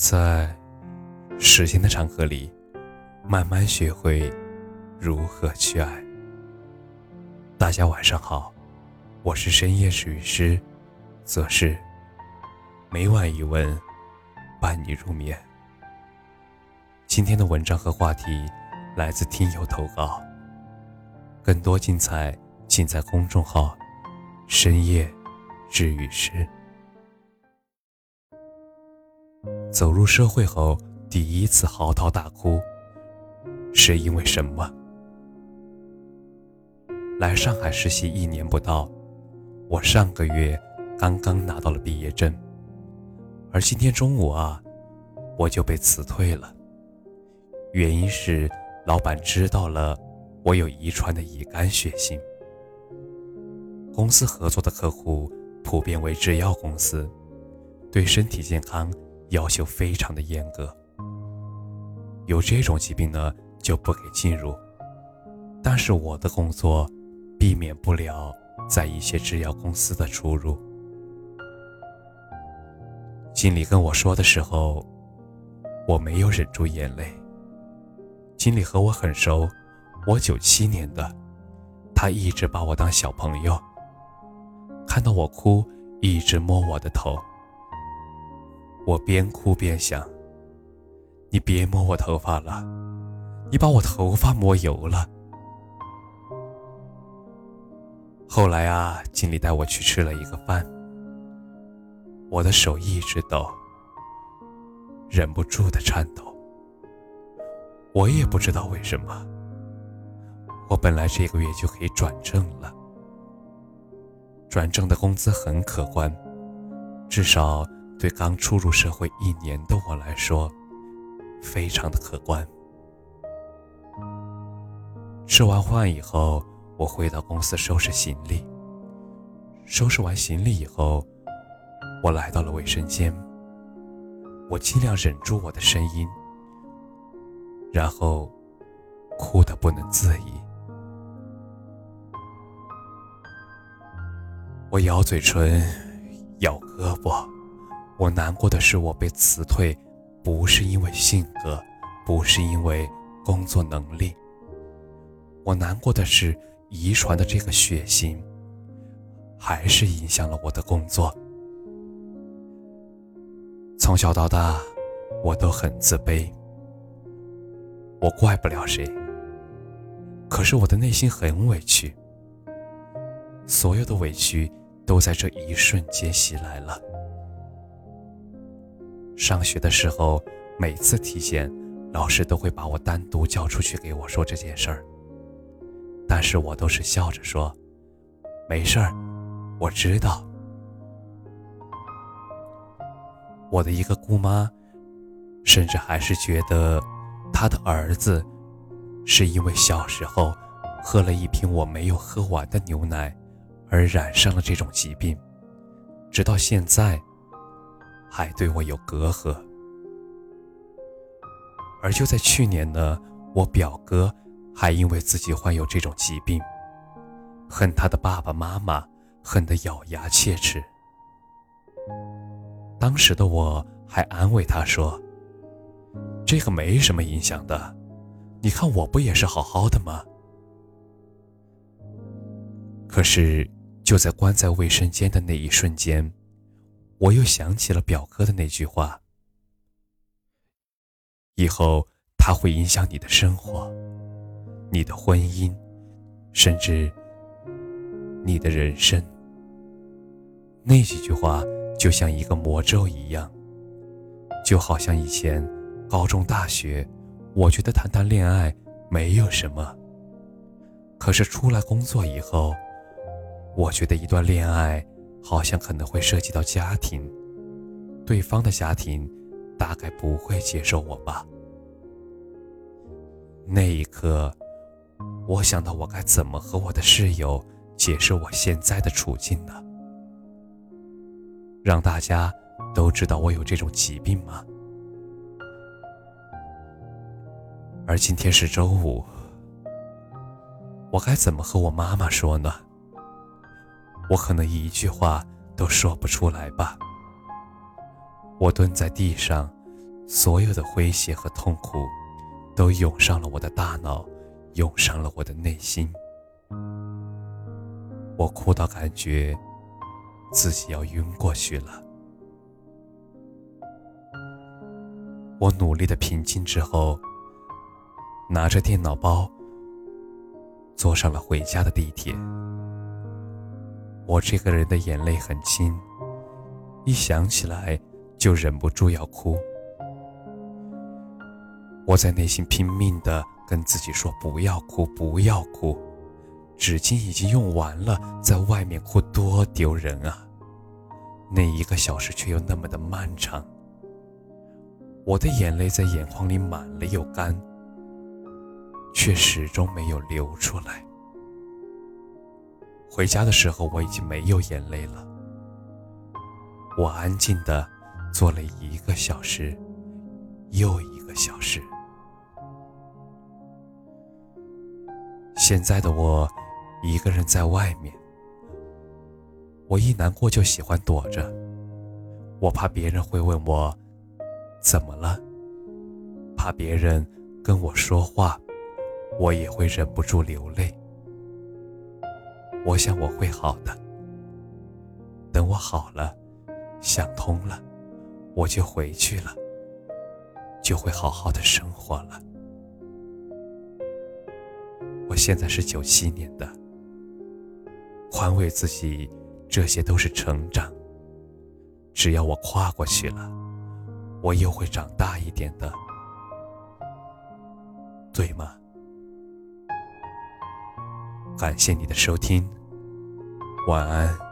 在时间的长河里，慢慢学会如何去爱。大家晚上好，我是深夜治愈师，则是每晚一问，伴你入眠。今天的文章和话题来自听友投稿，更多精彩尽在公众号“深夜治愈师”。走入社会后，第一次嚎啕大哭，是因为什么？来上海实习一年不到，我上个月刚刚拿到了毕业证，而今天中午啊，我就被辞退了。原因是老板知道了我有遗传的乙肝血型。公司合作的客户普遍为制药公司，对身体健康。要求非常的严格，有这种疾病呢就不给进入。但是我的工作避免不了在一些制药公司的出入。经理跟我说的时候，我没有忍住眼泪。经理和我很熟，我九七年的，他一直把我当小朋友。看到我哭，一直摸我的头。我边哭边想：“你别摸我头发了，你把我头发摸油了。”后来啊，经理带我去吃了一个饭，我的手一直抖，忍不住的颤抖。我也不知道为什么。我本来这个月就可以转正了，转正的工资很可观，至少。对刚初入社会一年的我来说，非常的可观。吃完饭以后，我回到公司收拾行李。收拾完行李以后，我来到了卫生间。我尽量忍住我的声音，然后哭得不能自已。我咬嘴唇，咬胳膊。我难过的是，我被辞退，不是因为性格，不是因为工作能力。我难过的是，遗传的这个血型，还是影响了我的工作。从小到大，我都很自卑，我怪不了谁。可是我的内心很委屈，所有的委屈都在这一瞬间袭来了。上学的时候，每次体检，老师都会把我单独叫出去给我说这件事儿。但是我都是笑着说：“没事儿，我知道。”我的一个姑妈，甚至还是觉得，她的儿子，是因为小时候喝了一瓶我没有喝完的牛奶，而染上了这种疾病，直到现在。还对我有隔阂，而就在去年呢，我表哥还因为自己患有这种疾病，恨他的爸爸妈妈，恨得咬牙切齿。当时的我还安慰他说：“这个没什么影响的，你看我不也是好好的吗？”可是就在关在卫生间的那一瞬间。我又想起了表哥的那句话：“以后他会影响你的生活、你的婚姻，甚至你的人生。”那几句话就像一个魔咒一样，就好像以前高中、大学，我觉得谈谈恋爱没有什么，可是出来工作以后，我觉得一段恋爱。好像可能会涉及到家庭，对方的家庭大概不会接受我吧。那一刻，我想到我该怎么和我的室友解释我现在的处境呢？让大家都知道我有这种疾病吗？而今天是周五，我该怎么和我妈妈说呢？我可能一句话都说不出来吧。我蹲在地上，所有的诙谐和痛苦，都涌上了我的大脑，涌上了我的内心。我哭到感觉自己要晕过去了。我努力的平静之后，拿着电脑包，坐上了回家的地铁。我这个人的眼泪很轻，一想起来就忍不住要哭。我在内心拼命的跟自己说：“不要哭，不要哭。”纸巾已经用完了，在外面哭多丢人啊！那一个小时却又那么的漫长。我的眼泪在眼眶里满了又干，却始终没有流出来。回家的时候，我已经没有眼泪了。我安静的坐了一个小时，又一个小时。现在的我，一个人在外面。我一难过就喜欢躲着，我怕别人会问我怎么了，怕别人跟我说话，我也会忍不住流泪。我想我会好的，等我好了，想通了，我就回去了，就会好好的生活了。我现在是九七年的，宽慰自己，这些都是成长。只要我跨过去了，我又会长大一点的，对吗？感谢你的收听，晚安。